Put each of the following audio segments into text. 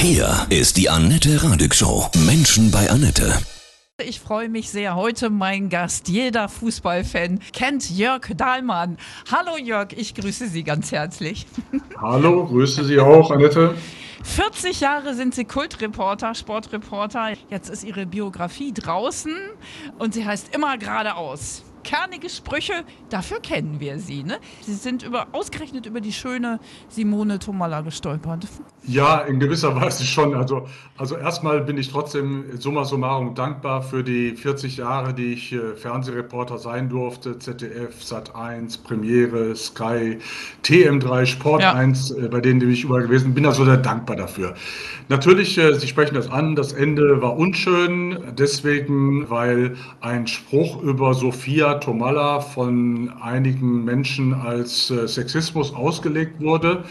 Hier ist die Annette Radig Show. Menschen bei Annette. Ich freue mich sehr. Heute mein Gast, jeder Fußballfan kennt Jörg Dahlmann. Hallo Jörg, ich grüße Sie ganz herzlich. Hallo, grüße Sie auch, Annette. 40 Jahre sind Sie Kultreporter, Sportreporter. Jetzt ist Ihre Biografie draußen und sie heißt immer geradeaus kernige Sprüche, dafür kennen wir sie. Ne? Sie sind über, ausgerechnet über die schöne Simone Tomalla gestolpert. Ja, in gewisser Weise schon. Also, also erstmal bin ich trotzdem summa summarum dankbar für die 40 Jahre, die ich äh, Fernsehreporter sein durfte. ZDF, Sat1, Premiere, Sky, TM3, Sport ja. 1, äh, bei denen bin ich überall gewesen. Bin also sehr dankbar dafür. Natürlich, äh, Sie sprechen das an, das Ende war unschön, deswegen, weil ein Spruch über Sophia Tomalla von einigen Menschen als äh, Sexismus ausgelegt wurde.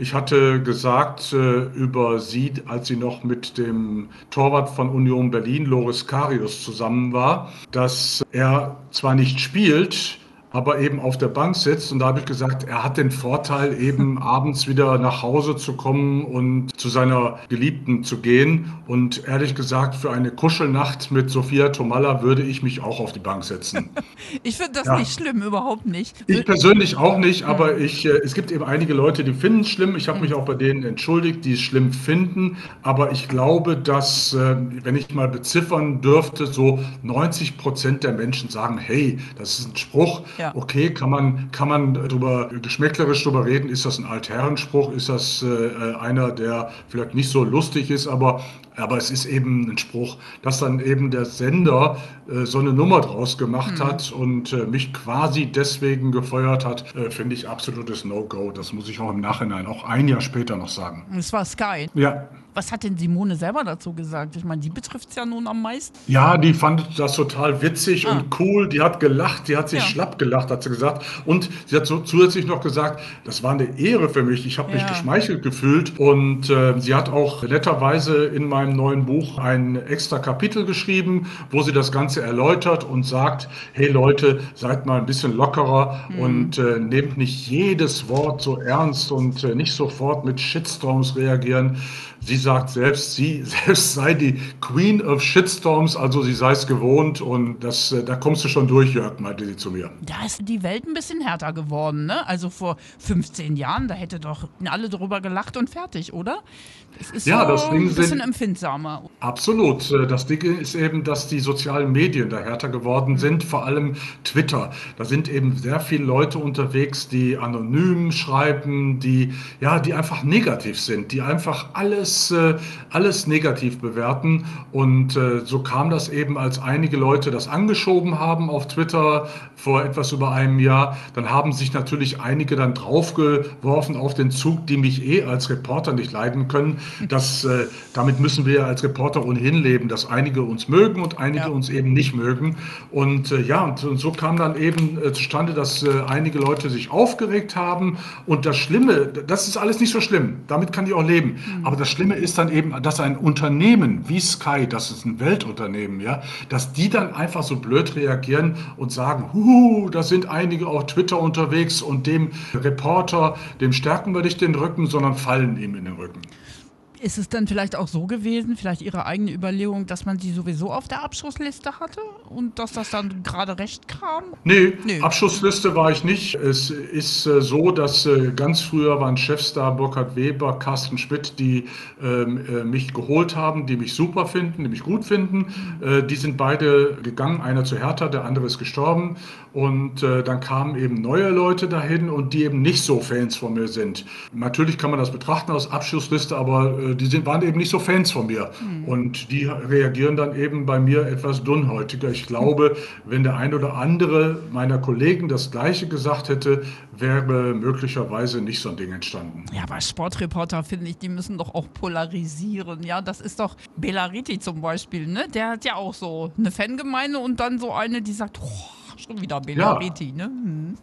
Ich hatte gesagt äh, über sie, als sie noch mit dem Torwart von Union Berlin, Loris Karius, zusammen war, dass er zwar nicht spielt, aber eben auf der Bank sitzt. Und da habe ich gesagt, er hat den Vorteil, eben abends wieder nach Hause zu kommen und zu seiner Geliebten zu gehen. Und ehrlich gesagt, für eine Kuschelnacht mit Sophia Tomalla würde ich mich auch auf die Bank setzen. ich finde das ja. nicht schlimm, überhaupt nicht. Ich persönlich auch nicht, aber ich, äh, es gibt eben einige Leute, die finden es schlimm. Ich habe mich auch bei denen entschuldigt, die es schlimm finden. Aber ich glaube, dass, äh, wenn ich mal beziffern dürfte, so 90 Prozent der Menschen sagen, hey, das ist ein Spruch, ja. Okay, kann man, kann man drüber, geschmäcklerisch drüber reden, ist das ein Altherrenspruch, ist das äh, einer, der vielleicht nicht so lustig ist, aber, aber es ist eben ein Spruch, dass dann eben der Sender äh, so eine Nummer draus gemacht mhm. hat und äh, mich quasi deswegen gefeuert hat, äh, finde ich absolutes No-Go. Das muss ich auch im Nachhinein, auch ein Jahr später noch sagen. Es war Sky. Ja. Was hat denn Simone selber dazu gesagt? Ich meine, die betrifft es ja nun am meisten. Ja, die fand das total witzig ah. und cool. Die hat gelacht, die hat sich ja. schlapp gelacht, hat sie gesagt. Und sie hat so zusätzlich noch gesagt, das war eine Ehre für mich. Ich habe mich geschmeichelt gefühlt. Und äh, sie hat auch netterweise in meinem neuen Buch ein extra Kapitel geschrieben, wo sie das Ganze erläutert und sagt, hey Leute, seid mal ein bisschen lockerer mhm. und äh, nehmt nicht jedes Wort so ernst und äh, nicht sofort mit Shitstorms reagieren. Sie sagt selbst, sie selbst sei die Queen of Shitstorms, also sie sei es gewohnt und das, äh, da kommst du schon durch, Jörg, meinte sie zu mir. Da ist die Welt ein bisschen härter geworden, ne? Also vor 15 Jahren, da hätte doch alle drüber gelacht und fertig, oder? Es ist ja, so das Ding ein bisschen sind, empfindsamer. Absolut. Das Ding ist eben, dass die sozialen Medien da härter geworden mhm. sind, vor allem Twitter. Da sind eben sehr viele Leute unterwegs, die anonym schreiben, die, ja, die einfach negativ sind, die einfach alles, äh, alles negativ bewerten. Und äh, so kam das eben, als einige Leute das angeschoben haben auf Twitter vor etwas über einem Jahr. Dann haben sich natürlich einige dann draufgeworfen auf den Zug, die mich eh als Reporter nicht leiden können das, äh, damit müssen wir als Reporter ohnehin leben, dass einige uns mögen und einige ja. uns eben nicht mögen. Und äh, ja, und, und, so kam dann eben äh, zustande, dass äh, einige Leute sich aufgeregt haben. Und das Schlimme, das ist alles nicht so schlimm. Damit kann ich auch leben. Mhm. Aber das Schlimme ist dann eben, dass ein Unternehmen wie Sky, das ist ein Weltunternehmen, ja, dass die dann einfach so blöd reagieren und sagen, Huhu, da sind einige auf Twitter unterwegs und dem Reporter, dem stärken wir nicht den Rücken, sondern fallen ihm in den Rücken. Ist es dann vielleicht auch so gewesen, vielleicht Ihre eigene Überlegung, dass man sie sowieso auf der Abschussliste hatte und dass das dann gerade recht kam? Nee, nee. Abschussliste war ich nicht. Es ist äh, so, dass äh, ganz früher waren Chefstar Burkhard Weber, Carsten Schmidt, die ähm, äh, mich geholt haben, die mich super finden, die mich gut finden. Die sind beide gegangen, einer zu Hertha, der andere ist gestorben. Und dann kamen eben neue Leute dahin und die eben nicht so Fans von mir sind. Natürlich kann man das betrachten als Abschussliste, aber die sind, waren eben nicht so Fans von mir. Mhm. Und die reagieren dann eben bei mir etwas dünnhäutiger. Ich glaube, wenn der ein oder andere meiner Kollegen das Gleiche gesagt hätte, wäre möglicherweise nicht so ein Ding entstanden. Ja, aber Sportreporter, finde ich, die müssen doch auch polarisieren. Ja, das ist doch Belariti zum Beispiel, ne? Der hat ja auch so eine Fangemeinde und dann so eine, die sagt, oh, schon wieder Belariti, ja. ne?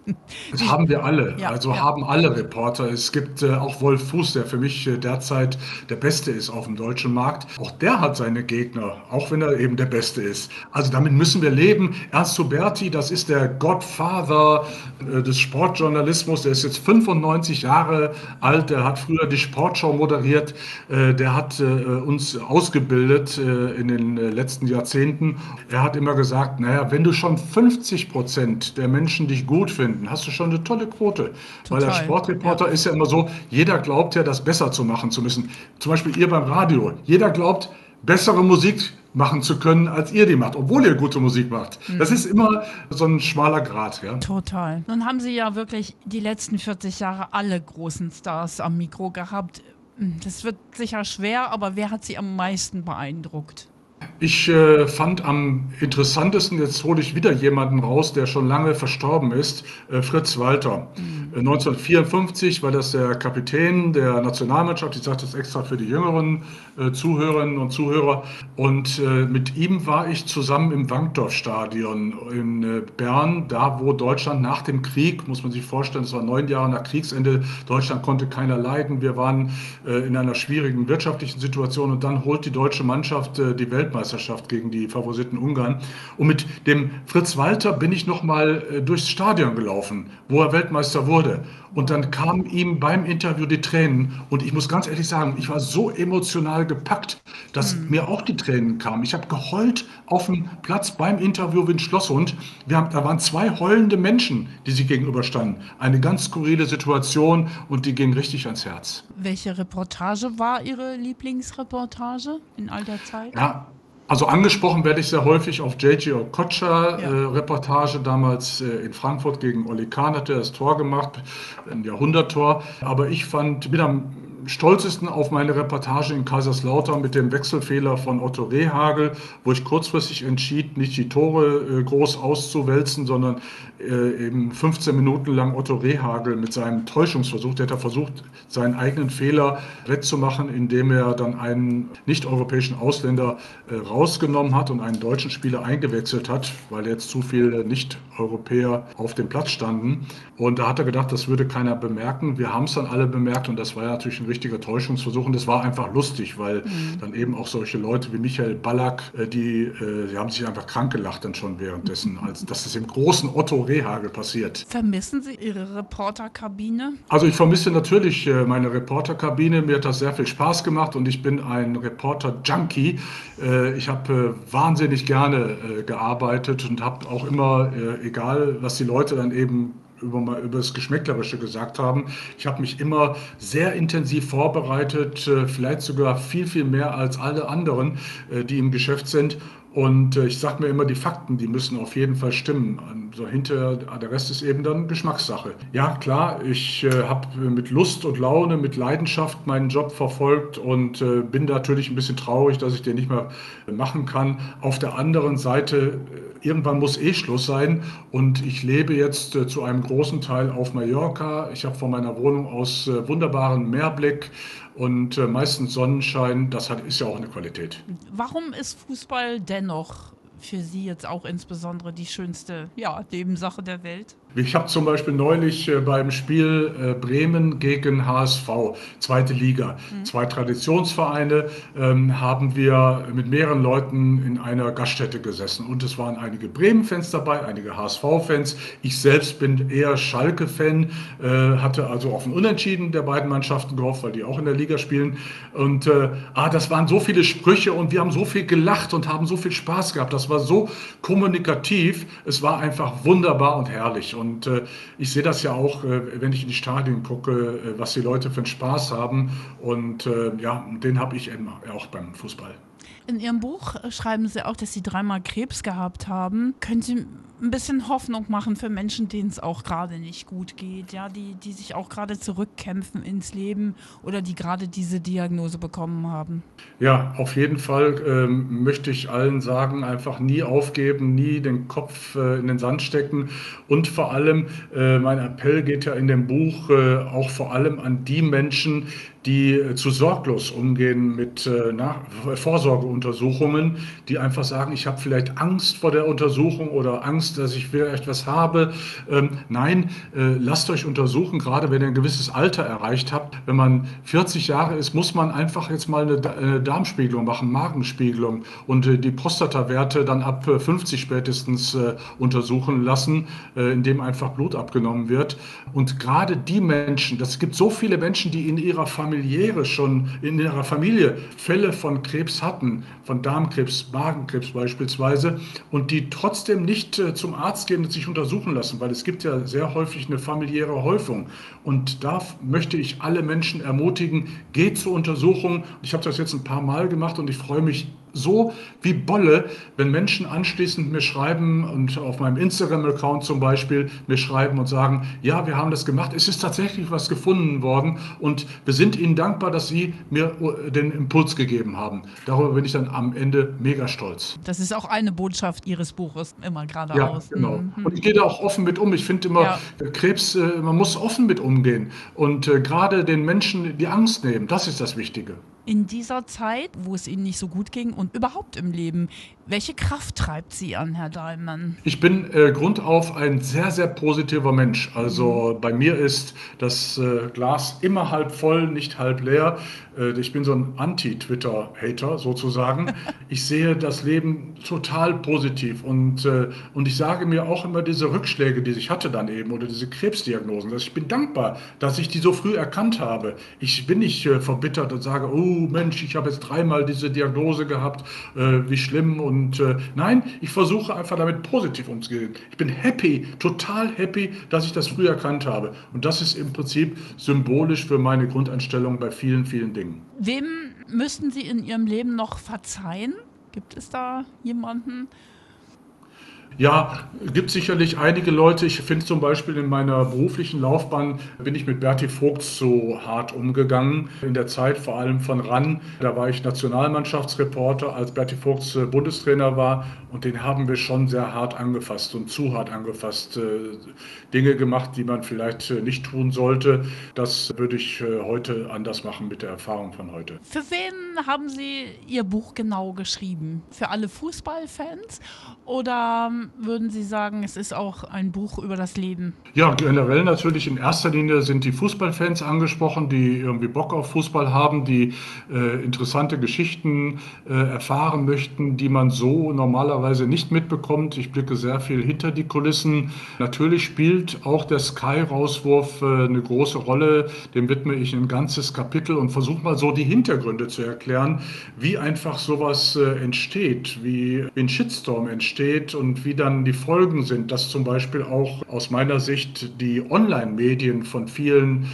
Hm. Das haben wir alle. Ja, also ja. haben alle Reporter. Es gibt äh, auch Wolf Fuß, der für mich äh, derzeit der Beste ist auf dem deutschen Markt. Auch der hat seine Gegner, auch wenn er eben der Beste ist. Also damit müssen wir leben. Ernst Huberti, das ist der Godfather äh, des Sportjournalismus. Der ist jetzt 95 Jahre alt. Der hat früher die Sportschau moderiert. Äh, der hat äh, uns ausgebildet äh, in den letzten Jahrzehnten. Er hat immer gesagt, naja, wenn du schon 50 Prozent der Menschen dich gut finden, hast du schon eine tolle Quote. Total. Weil der Sportreporter ja. ist ja immer so, jeder glaubt ja, das besser zu machen zu müssen. Zum Beispiel ihr beim Radio. Jeder glaubt, bessere Musik machen zu können, als ihr die macht, obwohl ihr gute Musik macht. Mhm. Das ist immer so ein schmaler Grat. Ja? Total. Nun haben Sie ja wirklich die letzten 40 Jahre alle großen Stars am Mikro gehabt. Das wird sicher schwer, aber wer hat Sie am meisten beeindruckt? Ich äh, fand am interessantesten, jetzt hole ich wieder jemanden raus, der schon lange verstorben ist, äh, Fritz Walter. Mhm. Äh, 1954 war das der Kapitän der Nationalmannschaft. Ich sage das extra für die jüngeren äh, Zuhörerinnen und Zuhörer. Und äh, mit ihm war ich zusammen im Wankdorf-Stadion in äh, Bern, da wo Deutschland nach dem Krieg, muss man sich vorstellen, es war neun Jahre nach Kriegsende, Deutschland konnte keiner leiden. Wir waren in einer schwierigen wirtschaftlichen Situation und dann holt die deutsche Mannschaft die Weltmeisterschaft Weltmeisterschaft gegen die Favorisiten Ungarn. Und mit dem Fritz Walter bin ich nochmal äh, durchs Stadion gelaufen, wo er Weltmeister wurde. Und dann kamen ihm beim Interview die Tränen. Und ich muss ganz ehrlich sagen, ich war so emotional gepackt, dass mhm. mir auch die Tränen kamen. Ich habe geheult auf dem Platz beim Interview wie ein Schlosshund. Wir haben, da waren zwei heulende Menschen, die sich gegenüberstanden. Eine ganz skurrile Situation und die ging richtig ans Herz. Welche Reportage war Ihre Lieblingsreportage in all der Zeit? Ja, also angesprochen werde ich sehr häufig auf J.J. Okocha ja. äh, Reportage damals äh, in Frankfurt gegen Oli Kahn hat er das Tor gemacht, ein Jahrhunderttor. Aber ich fand, bin am stolzesten auf meine Reportage in Kaiserslautern mit dem Wechselfehler von Otto Rehagel, wo ich kurzfristig entschied, nicht die Tore äh, groß auszuwälzen, sondern äh, eben 15 Minuten lang Otto Rehagel mit seinem Täuschungsversuch, der hat versucht, seinen eigenen Fehler wettzumachen, indem er dann einen nicht-europäischen Ausländer äh, rausgenommen hat und einen deutschen Spieler eingewechselt hat, weil jetzt zu viele Nicht-Europäer auf dem Platz standen. Und da hat er gedacht, das würde keiner bemerken. Wir haben es dann alle bemerkt und das war ja natürlich ein richtiger Täuschungsversuch und das war einfach lustig, weil mhm. dann eben auch solche Leute wie Michael Ballack, äh, die, äh, die haben sich einfach krank gelacht dann schon währenddessen, als dass es im großen Otto Rehagel passiert. Vermissen Sie Ihre Reporterkabine? Also ich vermisse natürlich äh, meine Reporterkabine. Mir hat das sehr viel Spaß gemacht und ich bin ein Reporter-Junkie. Ich habe wahnsinnig gerne gearbeitet und habe auch immer, egal was die Leute dann eben über, über das Geschmäcklerische gesagt haben. Ich habe mich immer sehr intensiv vorbereitet, äh, vielleicht sogar viel, viel mehr als alle anderen, äh, die im Geschäft sind. Und äh, ich sage mir immer, die Fakten, die müssen auf jeden Fall stimmen. Also hinter, der Rest ist eben dann Geschmackssache. Ja, klar, ich äh, habe mit Lust und Laune, mit Leidenschaft meinen Job verfolgt und äh, bin natürlich ein bisschen traurig, dass ich den nicht mehr machen kann. Auf der anderen Seite, äh, irgendwann muss eh Schluss sein und ich lebe jetzt äh, zu einem großen Teil auf Mallorca. Ich habe von meiner Wohnung aus äh, wunderbaren Mehrblick und äh, meistens Sonnenschein, das hat, ist ja auch eine Qualität. Warum ist Fußball dennoch für Sie jetzt auch insbesondere die schönste ja, Nebensache der Welt? Ich habe zum Beispiel neulich äh, beim Spiel äh, Bremen gegen HSV, zweite Liga, mhm. zwei Traditionsvereine, ähm, haben wir mit mehreren Leuten in einer Gaststätte gesessen. Und es waren einige Bremen-Fans dabei, einige HSV-Fans. Ich selbst bin eher Schalke-Fan, äh, hatte also auf ein Unentschieden der beiden Mannschaften gehofft, weil die auch in der Liga spielen. Und äh, ah, das waren so viele Sprüche und wir haben so viel gelacht und haben so viel Spaß gehabt. Das war so kommunikativ. Es war einfach wunderbar und herrlich. Und und äh, ich sehe das ja auch, äh, wenn ich in die Stadien gucke, äh, was die Leute für einen Spaß haben. Und äh, ja, den habe ich eben auch beim Fußball. In Ihrem Buch schreiben Sie auch, dass Sie dreimal Krebs gehabt haben. Können Sie ein bisschen Hoffnung machen für Menschen, denen es auch gerade nicht gut geht, ja, die, die sich auch gerade zurückkämpfen ins Leben oder die gerade diese Diagnose bekommen haben? Ja, auf jeden Fall ähm, möchte ich allen sagen, einfach nie aufgeben, nie den Kopf äh, in den Sand stecken und vor allem, äh, mein Appell geht ja in dem Buch äh, auch vor allem an die Menschen, die äh, zu sorglos umgehen mit äh, Vorsorgeuntersuchungen, die einfach sagen, ich habe vielleicht Angst vor der Untersuchung oder Angst, dass ich vielleicht was habe. Ähm, nein, äh, lasst euch untersuchen, gerade wenn ihr ein gewisses Alter erreicht habt. Wenn man 40 Jahre ist, muss man einfach jetzt mal eine, eine Darmspiegelung machen, Magenspiegelung und äh, die Prostatawerte dann ab 50 spätestens äh, untersuchen lassen, indem einfach Blut abgenommen wird. Und gerade die Menschen, das gibt so viele Menschen, die in ihrer familiäre schon, in ihrer Familie Fälle von Krebs hatten, von Darmkrebs, Magenkrebs beispielsweise, und die trotzdem nicht äh, zum Arzt gehen und sich untersuchen lassen, weil es gibt ja sehr häufig eine familiäre Häufung. Und da möchte ich alle Menschen ermutigen, geht zur Untersuchung. Ich habe das jetzt ein paar Mal gemacht und ich freue mich so wie Bolle, wenn Menschen anschließend mir schreiben und auf meinem Instagram-Account zum Beispiel mir schreiben und sagen, ja, wir haben das gemacht, es ist tatsächlich was gefunden worden und wir sind Ihnen dankbar, dass Sie mir den Impuls gegeben haben. Darüber bin ich dann am Ende mega stolz. Das ist auch eine Botschaft Ihres Buches, immer geradeaus. Ja, genau. Mhm. Und ich gehe da auch offen mit um. Ich finde immer, ja. Krebs, äh, man muss offen mit umgehen und äh, gerade den Menschen die Angst nehmen, das ist das Wichtige in dieser Zeit, wo es Ihnen nicht so gut ging und überhaupt im Leben. Welche Kraft treibt Sie an, Herr Dahlmann? Ich bin äh, grundauf ein sehr, sehr positiver Mensch. Also bei mir ist das äh, Glas immer halb voll, nicht halb leer. Äh, ich bin so ein Anti-Twitter-Hater sozusagen. ich sehe das Leben total positiv und, äh, und ich sage mir auch immer diese Rückschläge, die ich hatte dann eben oder diese Krebsdiagnosen. Dass ich bin dankbar, dass ich die so früh erkannt habe. Ich bin nicht äh, verbittert und sage, oh Mensch, ich habe jetzt dreimal diese Diagnose gehabt, wie schlimm. Und nein, ich versuche einfach damit positiv umzugehen. Ich bin happy, total happy, dass ich das früh erkannt habe. Und das ist im Prinzip symbolisch für meine Grundeinstellung bei vielen, vielen. Dingen. Wem müssten Sie in Ihrem Leben noch verzeihen? Gibt es da jemanden? Ja, gibt sicherlich einige Leute. Ich finde zum Beispiel in meiner beruflichen Laufbahn bin ich mit Berti Vogt so hart umgegangen. In der Zeit vor allem von RAN, da war ich Nationalmannschaftsreporter, als Berti Vogt äh, Bundestrainer war. Und den haben wir schon sehr hart angefasst und zu hart angefasst. Äh, Dinge gemacht, die man vielleicht äh, nicht tun sollte. Das würde ich heute anders machen mit der Erfahrung von heute. Für wen haben Sie Ihr Buch genau geschrieben? Für alle Fußballfans oder ähm, würden Sie sagen, es ist auch ein Buch über das Leben? Ja, generell natürlich in erster Linie sind die Fußballfans angesprochen, die irgendwie Bock auf Fußball haben, die äh, interessante Geschichten äh, erfahren möchten, die man so normalerweise nicht mitbekommt. Ich blicke sehr viel hinter die Kulissen. Natürlich spielt auch der Sky-Rauswurf äh, eine große Rolle. Dem widme ich ein ganzes Kapitel und versuche mal so die Hintergründe zu erklären, wie einfach sowas äh, entsteht, wie ein Shitstorm entsteht und wie dann die Folgen sind, dass zum Beispiel auch aus meiner Sicht die Online-Medien von vielen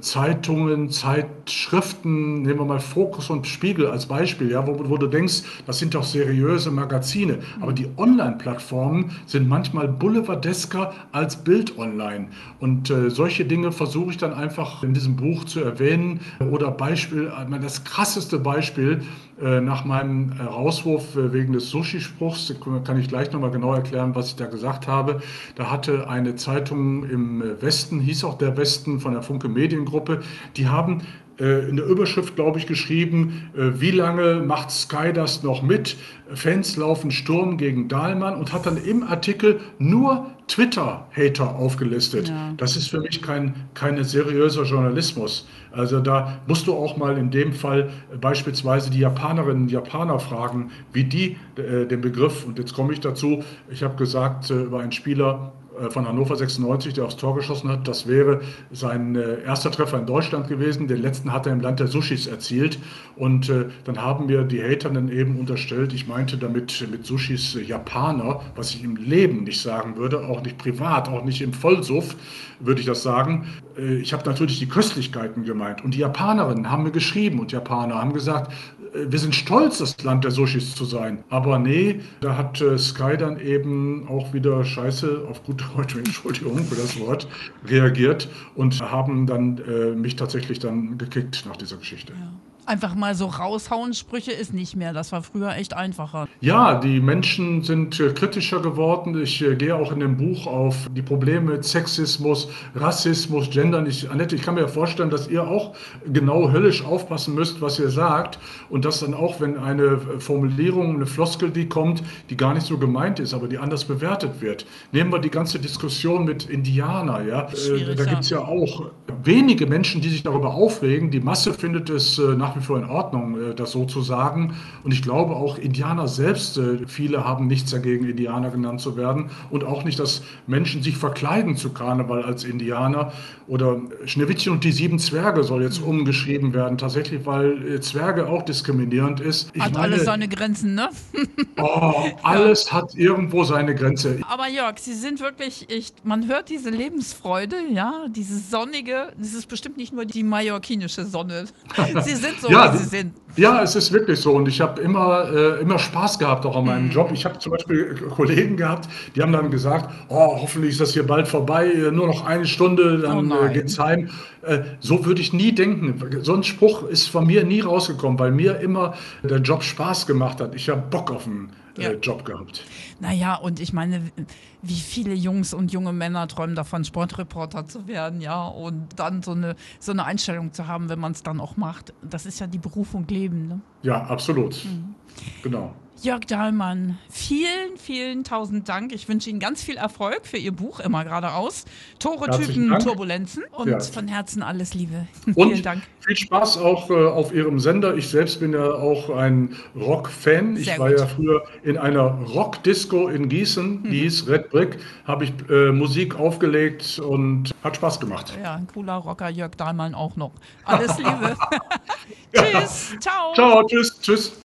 Zeitungen, Zeitschriften, nehmen wir mal Fokus und Spiegel als Beispiel, ja, wo, wo du denkst, das sind doch seriöse Magazine. Aber die Online-Plattformen sind manchmal boulevardesker als Bild online. Und äh, solche Dinge versuche ich dann einfach in diesem Buch zu erwähnen. Oder Beispiel, das krasseste Beispiel äh, nach meinem Rauswurf äh, wegen des Sushi-Spruchs, kann ich gleich nochmal genau erklären, was ich da gesagt habe. Da hatte eine Zeitung im Westen, hieß auch der Westen von der Funke Mediengruppe, die haben äh, in der Überschrift, glaube ich, geschrieben, wie lange macht Sky das noch mit? Fans laufen Sturm gegen Dahlmann und hat dann im Artikel nur Twitter-Hater aufgelistet. Ja. Das ist für mich kein keine seriöser Journalismus. Also da musst du auch mal in dem Fall beispielsweise die Japanerinnen und Japaner fragen, wie die äh, den Begriff, und jetzt komme ich dazu, ich habe gesagt äh, über einen Spieler, von Hannover 96, der aufs Tor geschossen hat. Das wäre sein äh, erster Treffer in Deutschland gewesen. Den letzten hat er im Land der Sushis erzielt. Und äh, dann haben mir die Hater dann eben unterstellt, ich meinte damit mit Sushis Japaner, was ich im Leben nicht sagen würde, auch nicht privat, auch nicht im Vollsuff, würde ich das sagen. Ich habe natürlich die Köstlichkeiten gemeint. Und die Japanerinnen haben mir geschrieben und Japaner haben gesagt, wir sind stolz, das Land der Sushis zu sein. Aber nee, da hat äh, Sky dann eben auch wieder scheiße, auf gut Deutsch, Entschuldigung für das Wort, reagiert und haben dann äh, mich tatsächlich dann gekickt nach dieser Geschichte. Ja Einfach mal so raushauen Sprüche ist nicht mehr. Das war früher echt einfacher. Ja, die Menschen sind äh, kritischer geworden. Ich äh, gehe auch in dem Buch auf die Probleme mit Sexismus, Rassismus, Gendern. Ich, Annette, ich kann mir vorstellen, dass ihr auch genau höllisch aufpassen müsst, was ihr sagt. Und dass dann auch, wenn eine Formulierung, eine Floskel, die kommt, die gar nicht so gemeint ist, aber die anders bewertet wird. Nehmen wir die ganze Diskussion mit Indianer. Ja? Äh, da gibt es ja auch wenige Menschen, die sich darüber aufregen. Die Masse findet es äh, nach wie vor in Ordnung, äh, das so zu sagen. Und ich glaube auch Indianer selbst, äh, viele haben nichts dagegen, Indianer genannt zu werden. Und auch nicht, dass Menschen sich verkleiden zu Karneval als Indianer. Oder Schneewittchen und die sieben Zwerge soll jetzt umgeschrieben werden, tatsächlich, weil äh, Zwerge auch diskriminierend ist. Ich hat meine, alles seine Grenzen, ne? oh, alles ja. hat irgendwo seine Grenze. Aber Jörg, Sie sind wirklich, ich, man hört diese Lebensfreude, ja, dieses sonnige, das ist bestimmt nicht nur die mallorquinische Sonne. Sie sind so, ja, wie Sie sind. Ja, es ist wirklich so. Und ich habe immer, äh, immer Spaß gehabt auch an meinem mhm. Job. Ich habe zum Beispiel Kollegen gehabt, die haben dann gesagt, oh, hoffentlich ist das hier bald vorbei, nur noch eine Stunde, dann oh äh, geht's heim. Äh, so würde ich nie denken. So ein Spruch ist von mir nie rausgekommen, weil mir immer der Job Spaß gemacht hat. Ich habe Bock auf äh, ja. Job gehabt. Naja, und ich meine, wie viele Jungs und junge Männer träumen davon, Sportreporter zu werden, ja, und dann so eine, so eine Einstellung zu haben, wenn man es dann auch macht. Das ist ja die Berufung Leben. Ne? Ja, absolut. Mhm. Genau. Jörg Dahlmann, vielen, vielen tausend Dank. Ich wünsche Ihnen ganz viel Erfolg für Ihr Buch, immer geradeaus. Tore, Typen, Turbulenzen und ja. von Herzen alles Liebe. Und vielen Dank. Viel Spaß auch äh, auf Ihrem Sender. Ich selbst bin ja auch ein Rock-Fan. Ich war gut. ja früher in einer Rock-Disco in Gießen, die mhm. hieß Red Brick, habe ich äh, Musik aufgelegt und hat Spaß gemacht. Ja, ein cooler Rocker, Jörg Dahlmann auch noch. Alles Liebe. tschüss, ciao. Ciao, tschüss, tschüss.